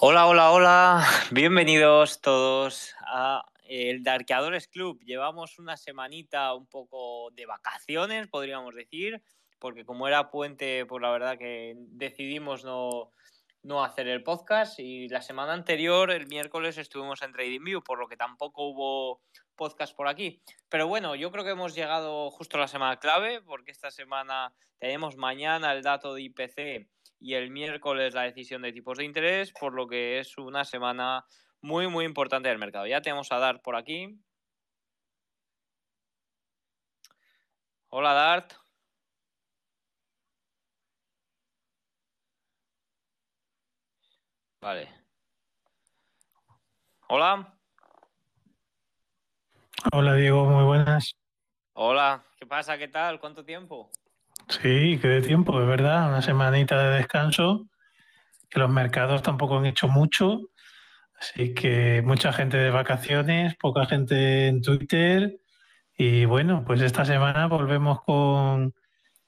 Hola, hola, hola. Bienvenidos todos a el Darkeadores Club. Llevamos una semanita un poco de vacaciones, podríamos decir, porque como era puente, pues la verdad que decidimos no, no hacer el podcast y la semana anterior, el miércoles, estuvimos en TradingView, por lo que tampoco hubo podcast por aquí. Pero bueno, yo creo que hemos llegado justo a la semana clave, porque esta semana tenemos mañana el dato de IPC y el miércoles la decisión de tipos de interés, por lo que es una semana muy, muy importante del mercado. Ya tenemos a Dart por aquí. Hola Dart. Vale. Hola. Hola Diego, muy buenas. Hola, ¿qué pasa? ¿Qué tal? ¿Cuánto tiempo? Sí, qué de tiempo, de verdad, una semanita de descanso, que los mercados tampoco han hecho mucho, así que mucha gente de vacaciones, poca gente en Twitter y bueno, pues esta semana volvemos con,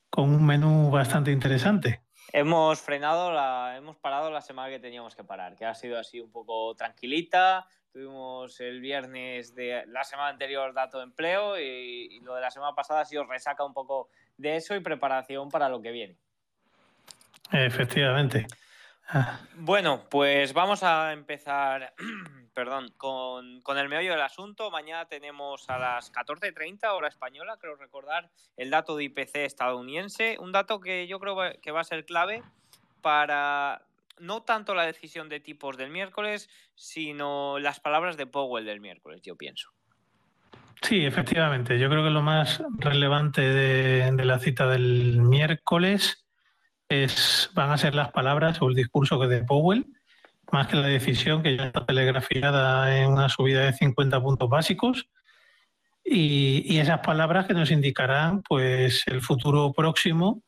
con un menú bastante interesante. Hemos frenado, la, hemos parado la semana que teníamos que parar, que ha sido así un poco tranquilita. Tuvimos el viernes de la semana anterior dato de empleo y, y lo de la semana pasada ha sido resaca un poco de eso y preparación para lo que viene. Efectivamente. Ah. Bueno, pues vamos a empezar perdón, con, con, el meollo del asunto. Mañana tenemos a las 14.30 hora española, creo recordar, el dato de IPC estadounidense, un dato que yo creo que va a ser clave para no tanto la decisión de tipos del miércoles, sino las palabras de Powell del miércoles, yo pienso. Sí, efectivamente. Yo creo que lo más relevante de, la cita del miércoles es, van a ser las palabras o el discurso que de Powell, más que la decisión que ya está telegrafiada en una subida de 50 puntos básicos. Y, y, esas palabras que nos indicarán pues el futuro próximo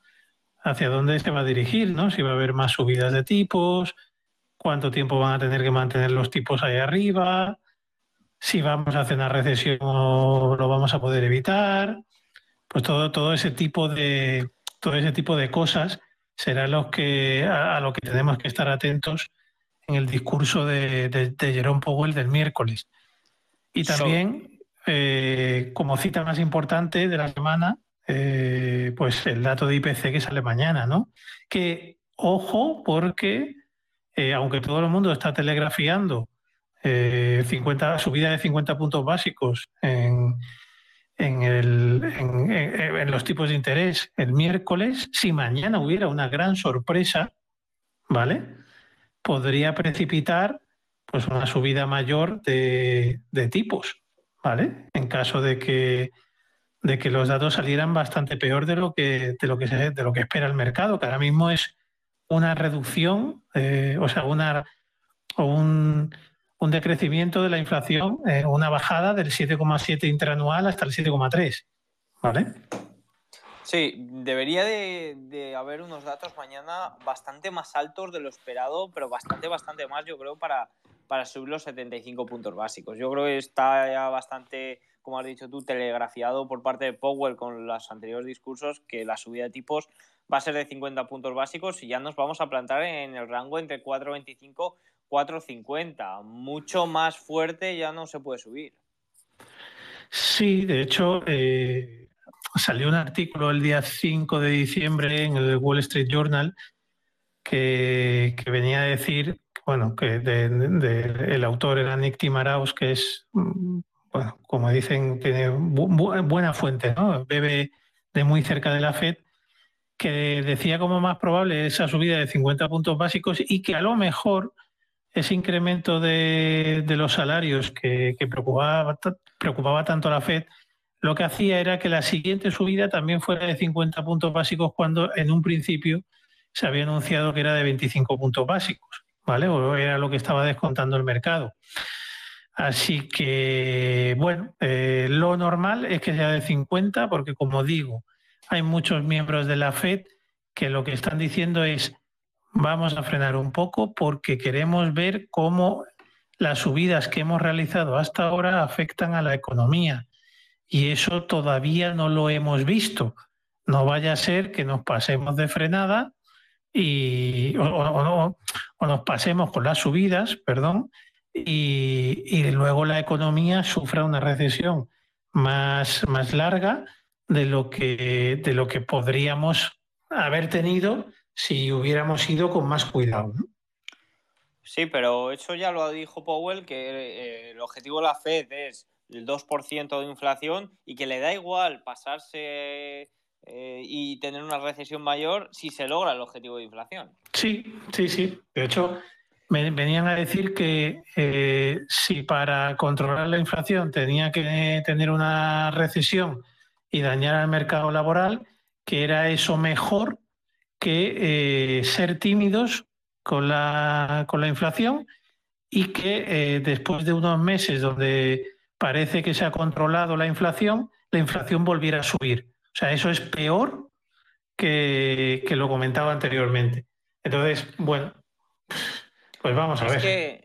hacia dónde se va a dirigir, ¿no? Si va a haber más subidas de tipos, cuánto tiempo van a tener que mantener los tipos ahí arriba, si vamos a hacer una recesión o lo vamos a poder evitar, pues todo, todo ese tipo de todo ese tipo de cosas será lo que a, a lo que tenemos que estar atentos en el discurso de, de, de Jerome Powell del miércoles. Y también, eh, como cita más importante de la semana, eh, pues el dato de IPC que sale mañana, ¿no? Que, ojo, porque eh, aunque todo el mundo está telegrafiando 50, subida de 50 puntos básicos en, en, en, los tipos de interés el miércoles, si mañana hubiera una gran sorpresa, ¿vale? Podría precipitar pues una subida mayor de, de tipos, ¿vale? En caso de que de que los datos salieran bastante peor de lo que de lo que se, de lo que espera el mercado, que ahora mismo es una reducción, eh, o sea, una un, un, decrecimiento de la inflación, eh, una bajada del 7,7 interanual hasta el 7,3, ¿vale? Sí, debería de, de, haber unos datos mañana bastante más altos de lo esperado, pero bastante, bastante más, yo creo, para, para subir los 75 puntos básicos. Yo creo que está ya bastante como has dicho tú, telegrafiado por parte de Powell con los anteriores discursos que la subida de tipos va a ser de 50 puntos básicos y ya nos vamos a plantar en el rango entre 4,25 4,50. Mucho más fuerte ya no se puede subir. Sí, de hecho, eh, salió un artículo el día 5 de diciembre en el Wall Street Journal que venía a decir, bueno, que de, el autor era Nick Timaraus, que es bueno, como dicen, tiene bu buena fuente, ¿no? Bebe de muy cerca de la FED, que decía como más probable esa subida de 50 puntos básicos y que a lo mejor ese incremento de, los salarios que, que preocupaba, preocupaba tanto a la FED, lo que hacía era que la siguiente subida también fuera de 50 puntos básicos cuando en un principio se había anunciado que era de 25 puntos básicos, ¿vale? Era lo que estaba descontando el mercado. Así que, bueno, eh, lo normal es que sea de 50, porque como digo, hay muchos miembros de la FED que lo que están diciendo es vamos a frenar un poco porque queremos ver cómo las subidas que hemos realizado hasta ahora afectan a la economía. Y eso todavía no lo hemos visto. No vaya a ser que nos pasemos de frenada y, o, o nos pasemos con las subidas, perdón, y, y luego la economía sufra una recesión más, más larga de lo que, de lo que podríamos haber tenido si hubiéramos ido con más cuidado. Sí, pero eso ya lo dijo Powell, que eh, el objetivo de la Fed es el 2% de inflación y que le da igual pasarse eh, y tener una recesión mayor si se logra el objetivo de inflación. Sí, sí, sí. De hecho, venían a decir que eh, si para controlar la inflación tenía que tener una recesión y dañar al mercado laboral, que era eso mejor que eh, ser tímidos con la, con la inflación y que después de unos meses donde parece que se ha controlado la inflación, la inflación volviera a subir. O sea, eso es peor que, que lo comentaba anteriormente. Entonces, bueno, pues vamos a ver.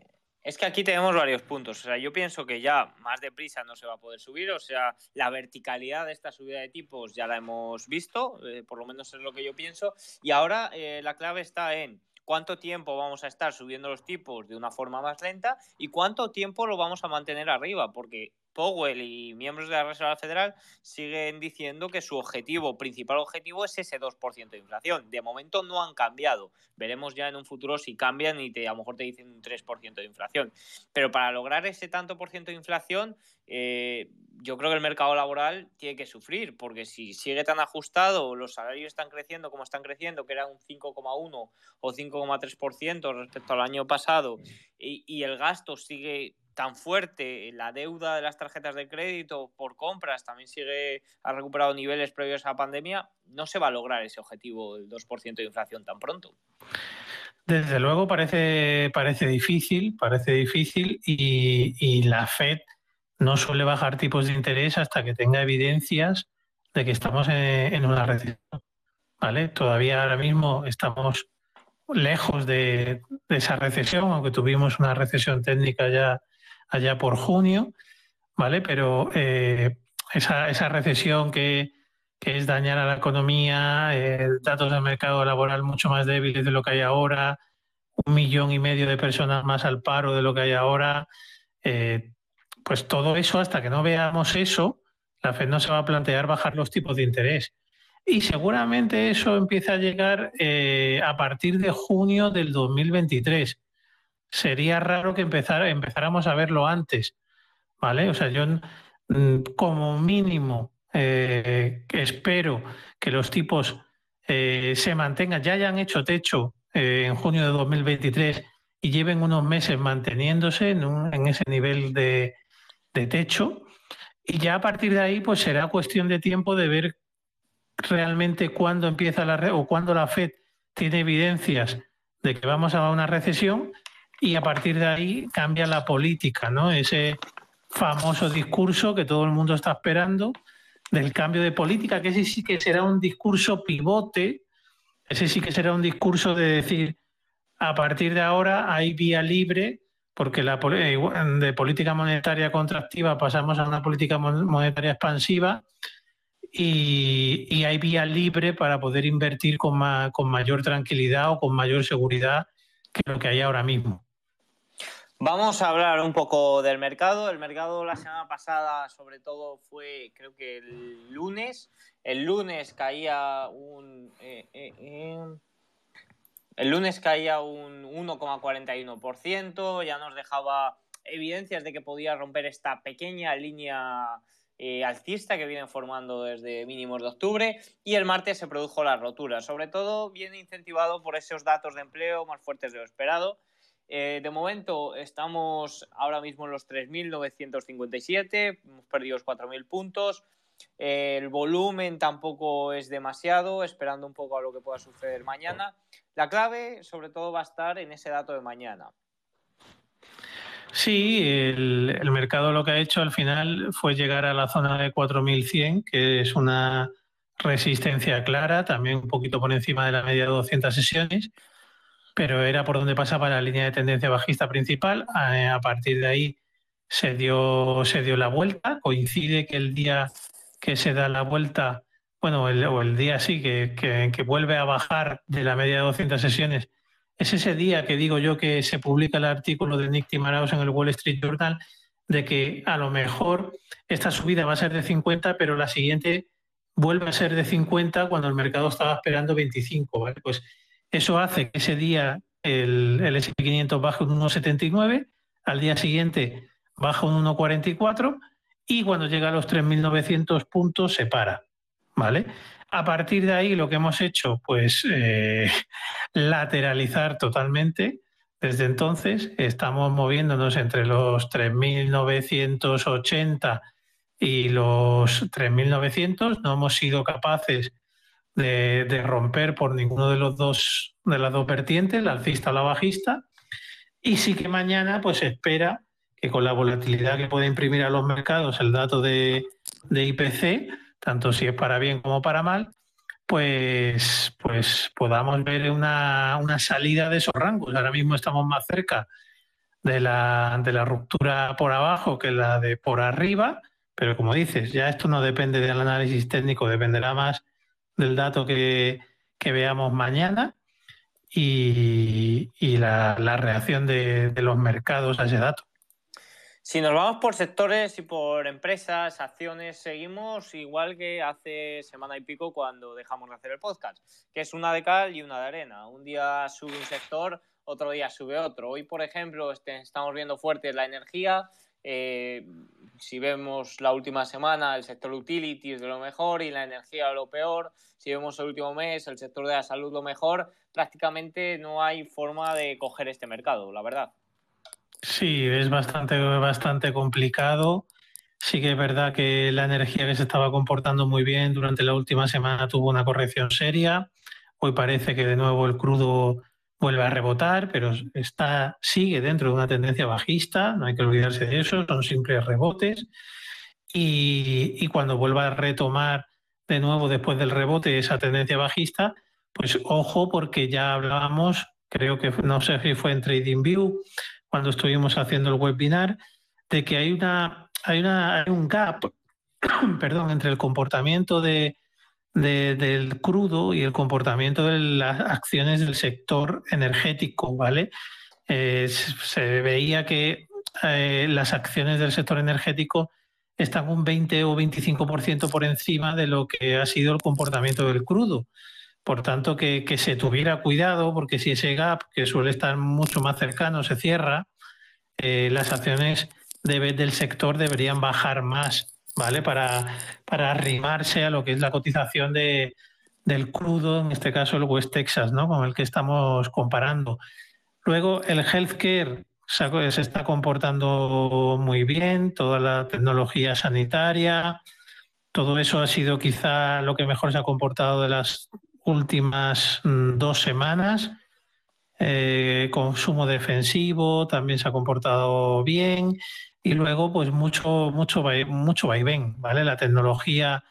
Es que aquí tenemos varios puntos. O sea, yo pienso que ya más deprisa no se va a poder subir. O sea, la verticalidad de esta subida de tipos ya la hemos visto, eh, por lo menos es lo que yo pienso. Y ahora eh, la clave está en cuánto tiempo vamos a estar subiendo los tipos de una forma más lenta y cuánto tiempo lo vamos a mantener arriba, porque Powell y miembros de la Reserva Federal siguen diciendo que su objetivo, principal objetivo, es ese 2% de inflación. De momento no han cambiado. Veremos ya en un futuro si cambian y te, a lo mejor te dicen un 3% de inflación. Pero para lograr ese tanto por ciento de inflación, eh, yo creo que el mercado laboral tiene que sufrir, porque si sigue tan ajustado, los salarios están creciendo como están creciendo, que era un 5,1 o 5,3% respecto al año pasado, y, y el gasto sigue tan fuerte, la deuda de las tarjetas de crédito por compras también sigue, ha recuperado niveles previos a la pandemia, no se va a lograr ese objetivo del 2% de inflación tan pronto. Desde luego parece, parece difícil, parece difícil y, la Fed no suele bajar tipos de interés hasta que tenga evidencias de que estamos en, una recesión. ¿vale? Todavía ahora mismo estamos lejos de, esa recesión, aunque tuvimos una recesión técnica ya allá por junio, ¿vale? Pero eh, esa, esa, recesión que, es dañar a la economía, eh, datos del mercado laboral mucho más débiles de lo que hay ahora, un millón y medio de personas más al paro de lo que hay ahora, eh, pues todo eso, hasta que no veamos eso, la Fed no se va a plantear bajar los tipos de interés. Y seguramente eso empieza a llegar a partir de junio del 2023 sería raro que empezáramos a verlo antes, ¿vale? O sea, yo mm, como mínimo eh, espero que los tipos eh, se mantengan, ya hayan hecho techo eh, en junio de 2023 y lleven unos meses manteniéndose en, ese nivel de, techo. Y ya a partir de ahí, pues será cuestión de tiempo de ver realmente cuándo empieza la o cuándo la Fed tiene evidencias de que vamos a una recesión y a partir de ahí cambia la política, ¿no? Ese famoso discurso que todo el mundo está esperando del cambio de política, que ese sí que será un discurso pivote, ese sí que será un discurso de decir, a partir de ahora hay vía libre, porque la, eh, de política monetaria contractiva pasamos a una política monetaria expansiva y, y hay vía libre para poder invertir con, con mayor tranquilidad o con mayor seguridad que lo que hay ahora mismo. Vamos a hablar un poco del mercado. El mercado la semana pasada, sobre todo, fue creo que el lunes. El lunes caía un. Eh, eh, eh, el lunes caía un 1,41%. Ya nos dejaba evidencias de que podía romper esta pequeña línea alcista que viene formando desde mínimos de octubre. Y el martes se produjo la rotura. Sobre todo, viene incentivado por esos datos de empleo más fuertes de lo esperado eh, de momento estamos ahora mismo en los 3.957, hemos perdido 4.000 puntos. el volumen tampoco es demasiado, esperando un poco a lo que pueda suceder mañana. La clave, sobre todo, va a estar en ese dato de mañana. Sí, el, el mercado lo que ha hecho al final fue llegar a la zona de 4.100, que es una resistencia clara, también un poquito por encima de la media de 200 sesiones pero era por donde pasaba la línea de tendencia bajista principal. A, partir de ahí se dio, se dio la vuelta. Coincide que el día que se da la vuelta, bueno, o el día sí, que, que, vuelve a bajar de la media de 200 sesiones, es ese día que digo yo que se publica el artículo de Nick Timaraos en el Wall Street Journal de que a lo mejor esta subida va a ser de 50, pero la siguiente vuelve a ser de 50 cuando el mercado estaba esperando 25. ¿vale? Pues eso hace que ese día el, el SP500 baje un 1,79, al día siguiente baja un 1,44 y cuando llega a los 3.900 puntos se para. ¿Vale? A partir de ahí lo que hemos hecho, pues eh, lateralizar totalmente. Desde entonces estamos moviéndonos entre los 3.980 y los 3.900. No hemos sido capaces de, romper por ninguno de los dos de las dos vertientes, la alcista o la bajista. Y sí que mañana pues espera que con la volatilidad que puede imprimir a los mercados el dato de, de IPC, tanto si es para bien como para mal, pues, pues podamos ver una, salida de esos rangos. Ahora mismo estamos más cerca de la, de la ruptura por abajo que la de por arriba, pero como dices, ya esto no depende del análisis técnico, dependerá más del dato que, veamos mañana y, la, reacción de los mercados a ese dato. Si nos vamos por sectores y por empresas, acciones, seguimos igual que hace semana y pico cuando dejamos de hacer el podcast, que es una de cal y una de arena. Un día sube un sector, otro día sube otro. Hoy, por ejemplo, este, estamos viendo fuerte la energía. Eh, si vemos la última semana, el sector utilities de lo mejor y la energía lo peor. Si vemos el último mes, el sector de la salud lo mejor. Prácticamente no hay forma de coger este mercado, la verdad. Sí, es bastante, bastante complicado. Sí que es verdad que la energía que se estaba comportando muy bien durante la última semana tuvo una corrección seria. Hoy parece que de nuevo el crudo vuelve a rebotar, pero está, sigue dentro de una tendencia bajista, no hay que olvidarse de eso, son simples rebotes. Y, y cuando vuelva a retomar de nuevo después del rebote esa tendencia bajista, pues ojo porque ya hablábamos, creo que no sé si fue en TradingView cuando estuvimos haciendo el webinar, de que hay una hay una hay un gap, perdón, entre el comportamiento de, del crudo y el comportamiento de las acciones del sector energético, ¿vale? Eh, se veía que eh, las acciones del sector energético están un 20 o 25% por encima de lo que ha sido el comportamiento del crudo. Por tanto, que, se tuviera cuidado, porque si ese gap, que suele estar mucho más cercano, se cierra, eh, las acciones del sector deberían bajar más, ¿vale? Para, para arrimarse a lo que es la cotización de, del crudo, en este caso el West Texas, ¿no? Con el que estamos comparando. Luego, el healthcare se está comportando muy bien, toda la tecnología sanitaria, todo eso ha sido quizá lo que mejor se ha comportado de las últimas mm, dos semanas. Eh, consumo defensivo también se ha comportado bien y luego pues mucho mucho mucho vaivén vale la tecnología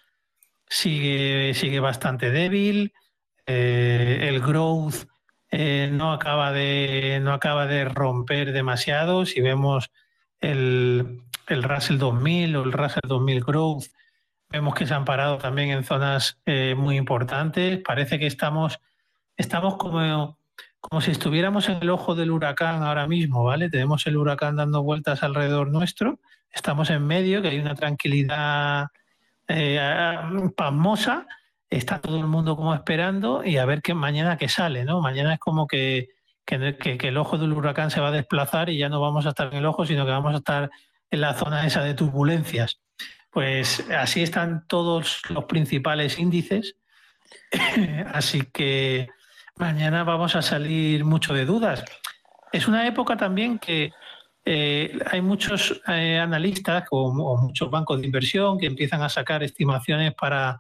sigue sigue bastante débil eh, el growth eh, no acaba de no acaba de romper demasiado si vemos el, el Russell 2000 o el Russell 2000 growth Vemos que se han parado también en zonas eh, muy importantes. Parece que estamos, estamos como, como si estuviéramos en el ojo del huracán ahora mismo, ¿vale? Tenemos el huracán dando vueltas alrededor nuestro, estamos en medio, que hay una tranquilidad eh, pasmosa, está todo el mundo como esperando y a ver qué mañana qué sale, ¿no? Mañana es como que, que, que, el ojo del huracán se va a desplazar y ya no vamos a estar en el ojo, sino que vamos a estar en la zona esa de turbulencias. Pues así están todos los principales índices. así que mañana vamos a salir mucho de dudas. Es una época también que eh, hay muchos eh, analistas o, muchos bancos de inversión que empiezan a sacar estimaciones para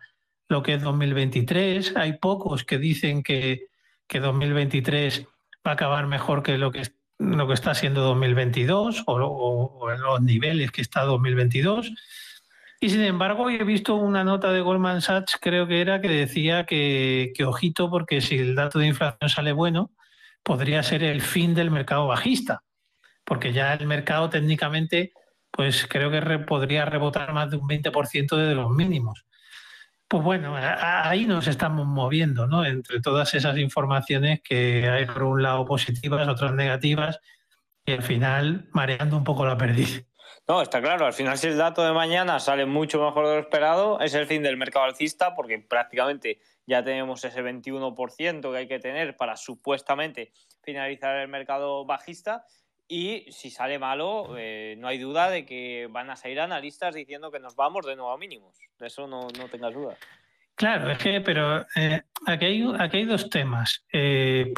lo que es 2023. Hay pocos que dicen que, 2023 va a acabar mejor que lo que, lo que está siendo 2022 o, o los niveles que está 2022. Y sin embargo, he visto una nota de Goldman Sachs, creo que era, que decía que, ojito, porque si el dato de inflación sale bueno, podría ser el fin del mercado bajista, porque ya el mercado técnicamente, pues creo que podría rebotar más de un 20% de los mínimos. Pues bueno, ahí nos estamos moviendo, ¿no? Entre todas esas informaciones que hay por un lado positivas, otras negativas, y al final mareando un poco la perdiz. No, está claro, al final si el dato de mañana sale mucho mejor de lo esperado, es el fin del mercado alcista, porque prácticamente ya tenemos ese 21% que hay que tener para supuestamente finalizar el mercado bajista. Y si sale malo, eh, no hay duda de que van a salir analistas diciendo que nos vamos de nuevo a mínimos. De eso no, no tengas duda. Claro, es que, pero eh, aquí, hay, aquí hay dos temas. Eh,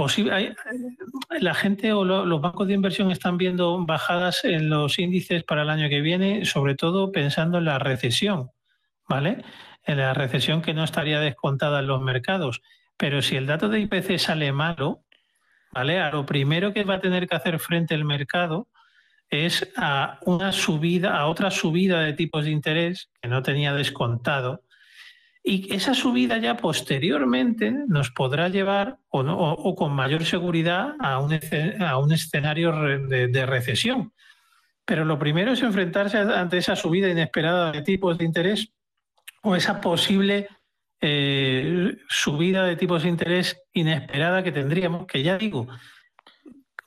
la gente o los bancos de inversión están viendo bajadas en los índices para el año que viene, sobre todo pensando en la recesión, ¿vale? En la recesión que no estaría descontada en los mercados. Pero si el dato de IPC sale malo, ¿vale? A lo primero que va a tener que hacer frente el mercado es a una subida, a otra subida de tipos de interés que no tenía descontado. Y esa subida ya posteriormente nos podrá llevar, o, con mayor seguridad, a un, a un escenario de, recesión. Pero lo primero es enfrentarse ante esa subida inesperada de tipos de interés o esa posible eh, subida de tipos de interés inesperada que tendríamos, que ya digo,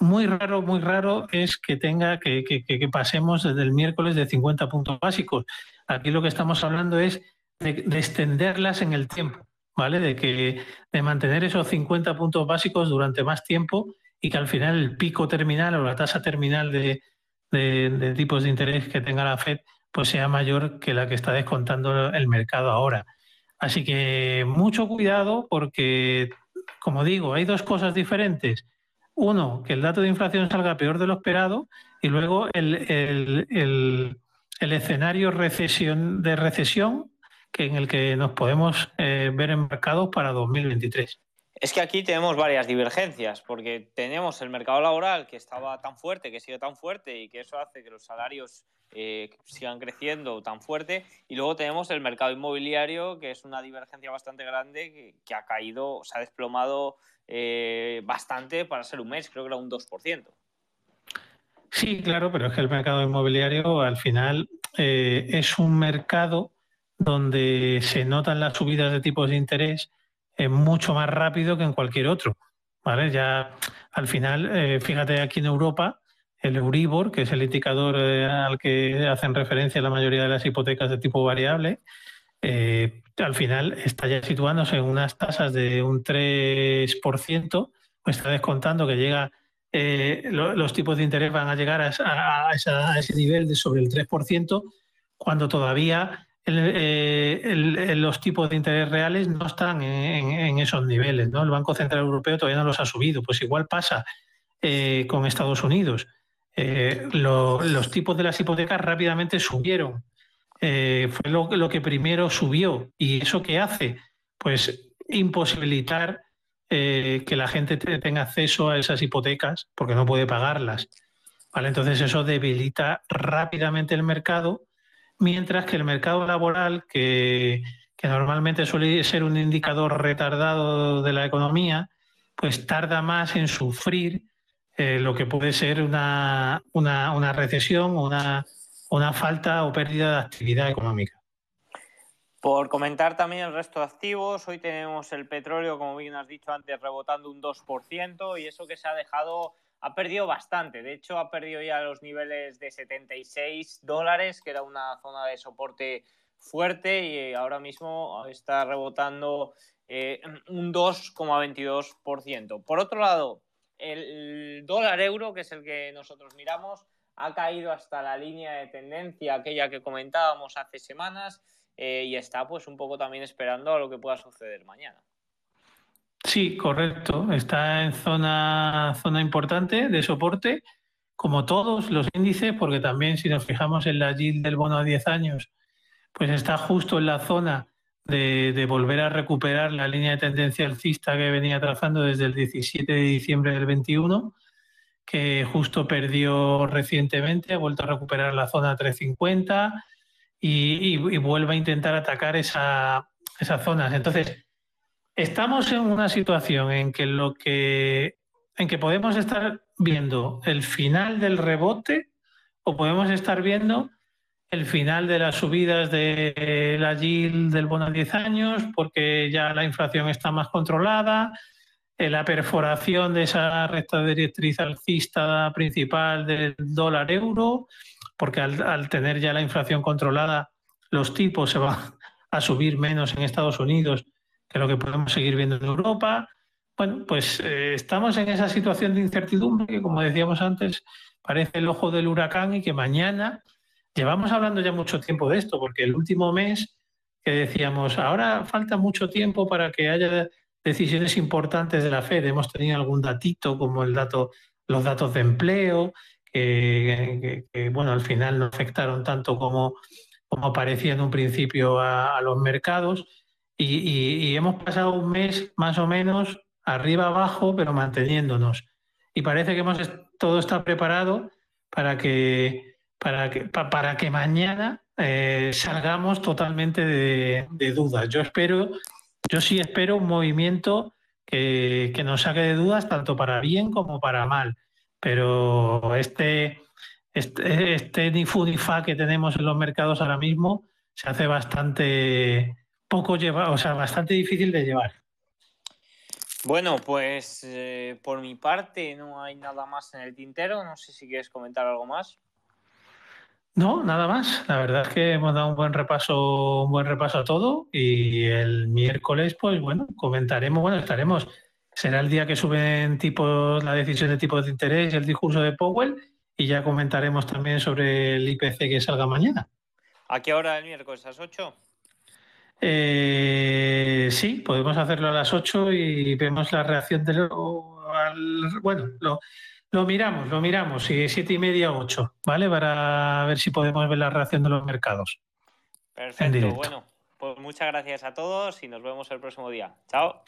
muy raro, muy raro es que tenga que, que, pasemos desde el miércoles de 50 puntos básicos. Aquí lo que estamos hablando es de, extenderlas en el tiempo, ¿vale? De que de mantener esos 50 puntos básicos durante más tiempo y que al final el pico terminal o la tasa terminal de, de tipos de interés que tenga la Fed pues sea mayor que la que está descontando el mercado ahora. Así que mucho cuidado porque, como digo, hay dos cosas diferentes. Uno, que el dato de inflación salga peor de lo esperado y luego el, escenario recesión, de recesión que en el que nos podemos eh, ver embarcados para 2023. Es que aquí tenemos varias divergencias, porque tenemos el mercado laboral que estaba tan fuerte, que sigue tan fuerte y que eso hace que los salarios eh, sigan creciendo tan fuerte. Y luego tenemos el mercado inmobiliario, que es una divergencia bastante grande, que, ha caído, se ha desplomado eh, bastante para ser un mes, creo que era un 2%. Sí, claro, pero es que el mercado inmobiliario al final eh, es un mercado donde se notan las subidas de tipos de interés mucho más rápido que en cualquier otro. ¿vale? Ya al final, fíjate aquí en Europa, el Euribor, que es el indicador eh, al que hacen referencia la mayoría de las hipotecas de tipo variable, eh, al final está ya situándose en unas tasas de un 3%, pues está descontando que llega, eh, los tipos de interés van a llegar a, ese nivel de sobre el 3%, cuando todavía los tipos de interés reales no están en, esos niveles. ¿no? El Banco Central Europeo todavía no los ha subido. Pues igual pasa con Estados Unidos. Eh, los tipos de las hipotecas rápidamente subieron. Eh, fue lo, que primero subió. ¿Y eso qué hace? Pues imposibilitar eh, que la gente tenga acceso a esas hipotecas porque no puede pagarlas. ¿Vale? Entonces eso debilita rápidamente el mercado, mientras que el mercado laboral, que, que normalmente suele ser un indicador retardado de la economía, pues tarda más en sufrir eh, lo que puede ser una, una, una recesión una, una falta o pérdida de actividad económica. Por comentar también el resto de activos, hoy tenemos el petróleo, como bien has dicho antes, rebotando un 2% y eso que se ha dejado, ha perdido bastante. De hecho, ha perdido ya los niveles de 76 dólares, que era una zona de soporte fuerte y ahora mismo está rebotando eh, un 2,22%. Por otro lado, el dólar euro, que es el que nosotros miramos, ha caído hasta la línea de tendencia, aquella que comentábamos hace semanas, eh, y está pues un poco también esperando a lo que pueda suceder mañana. Sí, correcto. Está en zona, zona importante de soporte, como todos los índices, porque también si nos fijamos en la yield del bono a 10 años, pues está justo en la zona de, volver a recuperar la línea de tendencia alcista que venía trazando desde el 17 de diciembre del 21, que justo perdió recientemente, ha vuelto a recuperar la zona 350 y, vuelve a intentar atacar esa, esas zonas. Entonces, estamos en una situación en que lo que en que podemos estar viendo el final del rebote o podemos estar viendo el final de las subidas de la yield del bono a 10 años, porque ya la inflación está más controlada, eh, la perforación de esa recta directriz alcista principal del dólar euro, porque al, tener ya la inflación controlada, los tipos se van a subir menos en Estados Unidos que lo que podemos seguir viendo en Europa. Bueno, pues eh, estamos en esa situación de incertidumbre que, como decíamos antes, parece el ojo del huracán y que mañana Llevamos hablando ya mucho tiempo de esto, porque el último mes que decíamos, ahora falta mucho tiempo para que haya decisiones importantes de la Fed. Hemos tenido algún datito, como el dato, los datos de empleo, que, bueno, al final no afectaron tanto como, como parecía en un principio a, los mercados. Y, hemos pasado un mes más o menos arriba abajo, pero manteniéndonos. Y parece que hemos, todo está preparado para que para que, para que mañana eh, salgamos totalmente de, dudas. Yo espero, yo sí espero un movimiento que, nos saque de dudas tanto para bien como para mal. Pero este, este, este ni fu ni fa que tenemos en los mercados ahora mismo se hace bastante poco llevar, o sea, bastante difícil de llevar. Bueno, pues eh, por mi parte no hay nada más en el tintero. No sé si quieres comentar algo más. No, nada más. La verdad es que hemos dado un buen repaso, un buen repaso a todo y el miércoles, pues bueno, comentaremos, bueno, estaremos. Será el día que suben tipos, la decisión de tipos de interés y el discurso de Powell y ya comentaremos también sobre el IPC que salga mañana. ¿A qué hora el miércoles? ¿A las 8? Eh, sí, podemos hacerlo a las 8 y vemos la reacción de lo, bueno, lo, lo miramos, lo miramos, sí, siete y media, ocho, ¿vale? Para ver si podemos ver la reacción de los mercados. Perfecto, bueno, pues muchas gracias a todos y nos vemos el próximo día. Chao.